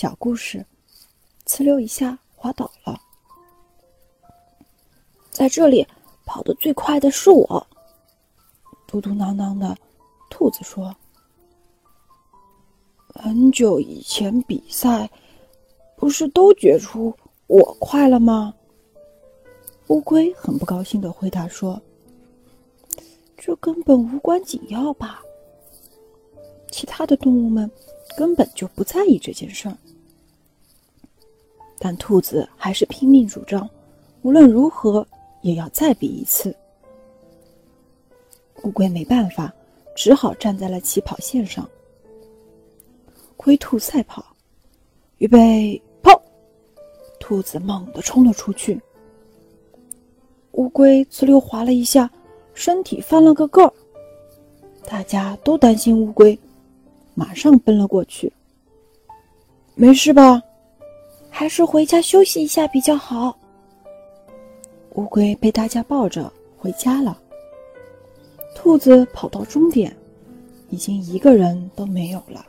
小故事，呲溜一下滑倒了。在这里跑得最快的是我。嘟嘟囔囔的，兔子说：“很久以前比赛，不是都决出我快了吗？”乌龟很不高兴的回答说：“这根本无关紧要吧？其他的动物们根本就不在意这件事儿。”但兔子还是拼命主张，无论如何也要再比一次。乌龟没办法，只好站在了起跑线上。龟兔赛跑，预备跑！兔子猛地冲了出去。乌龟哧溜滑了一下，身体翻了个个儿。大家都担心乌龟，马上奔了过去。没事吧？还是回家休息一下比较好。乌龟被大家抱着回家了。兔子跑到终点，已经一个人都没有了。